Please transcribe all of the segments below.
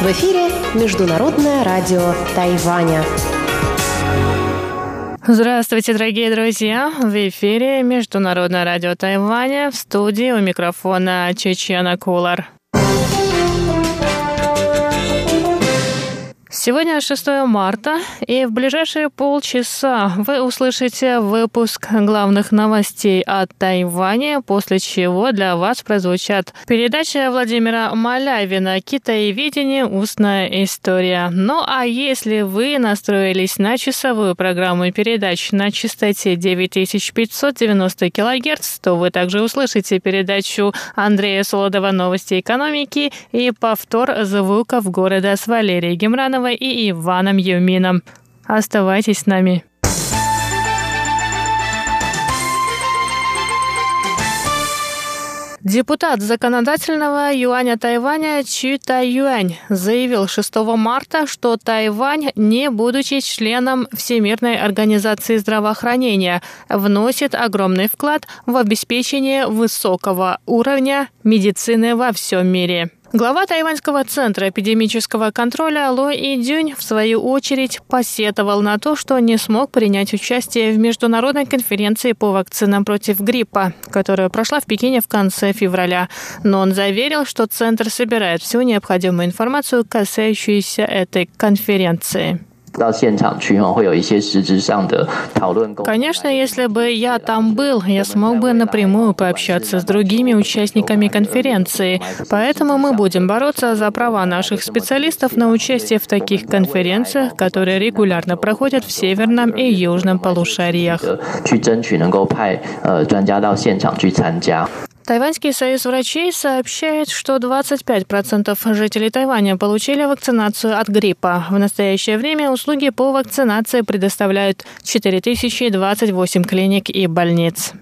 В эфире Международное радио Тайваня. Здравствуйте, дорогие друзья! В эфире Международное радио Тайваня. В студии у микрофона Чечена Кулар. Сегодня 6 марта, и в ближайшие полчаса вы услышите выпуск главных новостей от Тайваня, после чего для вас прозвучат передача Владимира Малявина «Китаеведение. Устная история». Ну а если вы настроились на часовую программу передач на частоте 9590 кГц, то вы также услышите передачу Андрея Солодова «Новости экономики» и повтор звуков города с Валерией Гемрановой и Иваном Юмином. Оставайтесь с нами. Депутат законодательного юаня Тайваня Чи Юань заявил 6 марта, что Тайвань, не будучи членом Всемирной организации здравоохранения, вносит огромный вклад в обеспечение высокого уровня медицины во всем мире. Глава Тайваньского центра эпидемического контроля Ло Идюнь в свою очередь посетовал на то, что не смог принять участие в международной конференции по вакцинам против гриппа, которая прошла в Пекине в конце февраля. Но он заверил, что центр собирает всю необходимую информацию, касающуюся этой конференции. Конечно, если бы я там был, я смог бы напрямую пообщаться с другими участниками конференции. Поэтому мы будем бороться за права наших специалистов на участие в таких конференциях, которые регулярно проходят в северном и южном полушариях. Тайваньский союз врачей сообщает, что 25% жителей Тайваня получили вакцинацию от гриппа. В настоящее время услуги по вакцинации предоставляют 4028 клиник и больниц.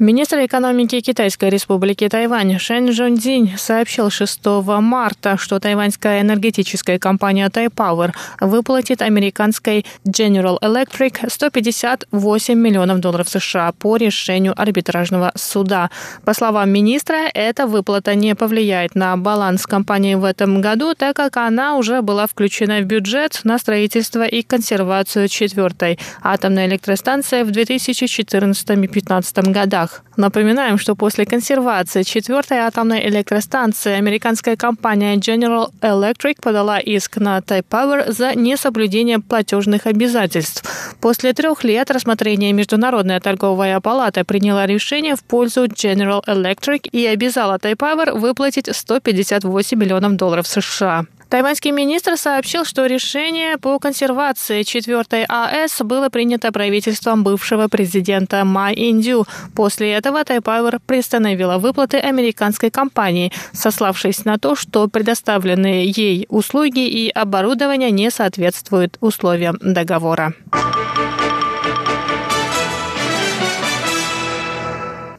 Министр экономики Китайской республики Тайвань Шэн Жонзинь сообщил 6 марта, что тайваньская энергетическая компания Тайпауэр выплатит американской General Electric 158 миллионов долларов США по решению арбитражного суда. По словам министра, эта выплата не повлияет на баланс компании в этом году, так как она уже была включена в бюджет на строительство и консервацию четвертой атомной электростанции в 2014-2015 годах странах. Напоминаем, что после консервации четвертой атомной электростанции американская компания General Electric подала иск на Power за несоблюдение платежных обязательств. После трех лет рассмотрения Международная торговая палата приняла решение в пользу General Electric и обязала Power выплатить 158 миллионов долларов США. Тайваньский министр сообщил, что решение по консервации 4 АЭС было принято правительством бывшего президента Ма Индю. После этого Тайпауэр приостановила выплаты американской компании, сославшись на то, что предоставленные ей услуги и оборудование не соответствуют условиям договора.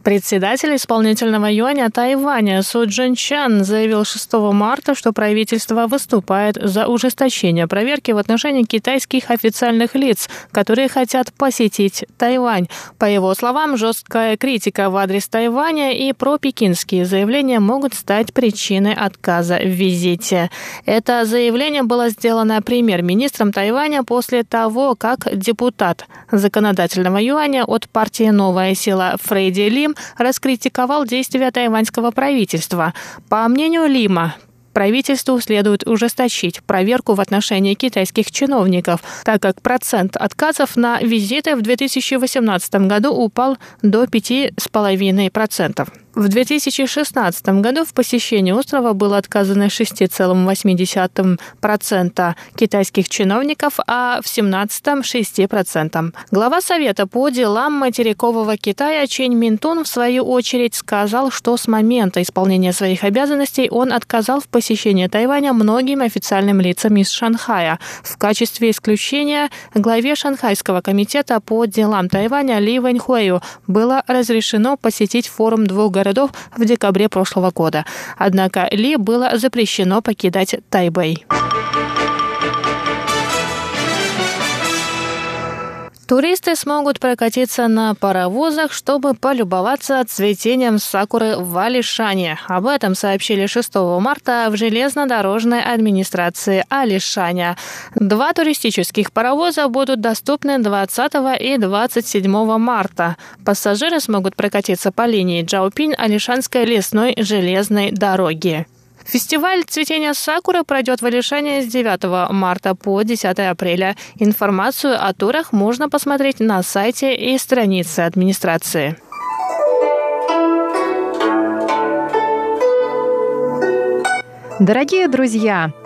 Председатель исполнительного юаня Тайваня Су Джин Чан заявил 6 марта, что правительство выступает за ужесточение проверки в отношении китайских официальных лиц, которые хотят посетить Тайвань. По его словам, жесткая критика в адрес Тайваня и пропекинские заявления могут стать причиной отказа в визите. Это заявление было сделано премьер-министром Тайваня после того, как депутат законодательного юаня от партии «Новая сила» Фрейди Лим раскритиковал действия тайваньского правительства. По мнению Лима, Правительству следует ужесточить проверку в отношении китайских чиновников, так как процент отказов на визиты в 2018 году упал до 5,5%. В 2016 году в посещении острова было отказано 6,8% китайских чиновников, а в 2017 – 6%. Глава Совета по делам материкового Китая Чень Минтун в свою очередь сказал, что с момента исполнения своих обязанностей он отказал в посещении Тайваня многим официальным лицам из Шанхая. В качестве исключения главе Шанхайского комитета по делам Тайваня Ли Вэньхуэю было разрешено посетить форум двух городов в декабре прошлого года. Однако Ли было запрещено покидать Тайбэй. Туристы смогут прокатиться на паровозах, чтобы полюбоваться цветением сакуры в Алишане. Об этом сообщили 6 марта в железнодорожной администрации Алишаня. Два туристических паровоза будут доступны 20 и 27 марта. Пассажиры смогут прокатиться по линии Джаупинь-Алишанской лесной железной дороги. Фестиваль цветения сакуры пройдет в Алишане с 9 марта по 10 апреля. Информацию о турах можно посмотреть на сайте и странице администрации. Дорогие друзья,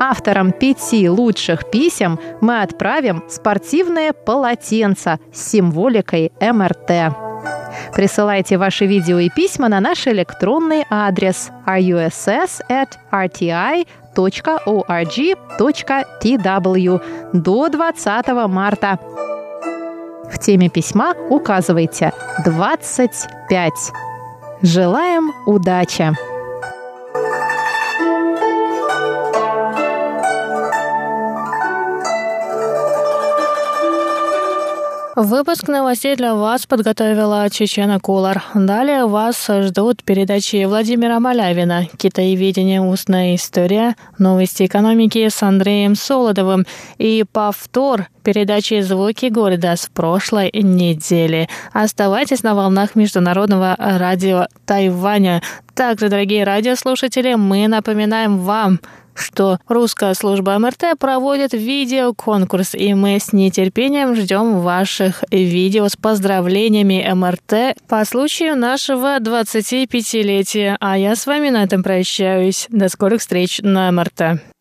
Авторам пяти лучших писем мы отправим спортивное полотенце с символикой МРТ. Присылайте ваши видео и письма на наш электронный адрес russ@rti.org.tw до 20 марта. В теме письма указывайте 25. Желаем удачи! Выпуск новостей для вас подготовила Чечена Кулар. Далее вас ждут передачи Владимира Малявина «Китаеведение. Устная история», новости экономики с Андреем Солодовым и повтор передачи «Звуки города» с прошлой недели. Оставайтесь на волнах Международного радио Тайваня. Также, дорогие радиослушатели, мы напоминаем вам – что русская служба МРТ проводит видеоконкурс, и мы с нетерпением ждем ваших видео с поздравлениями МРТ по случаю нашего 25-летия. А я с вами на этом прощаюсь. До скорых встреч на МРТ.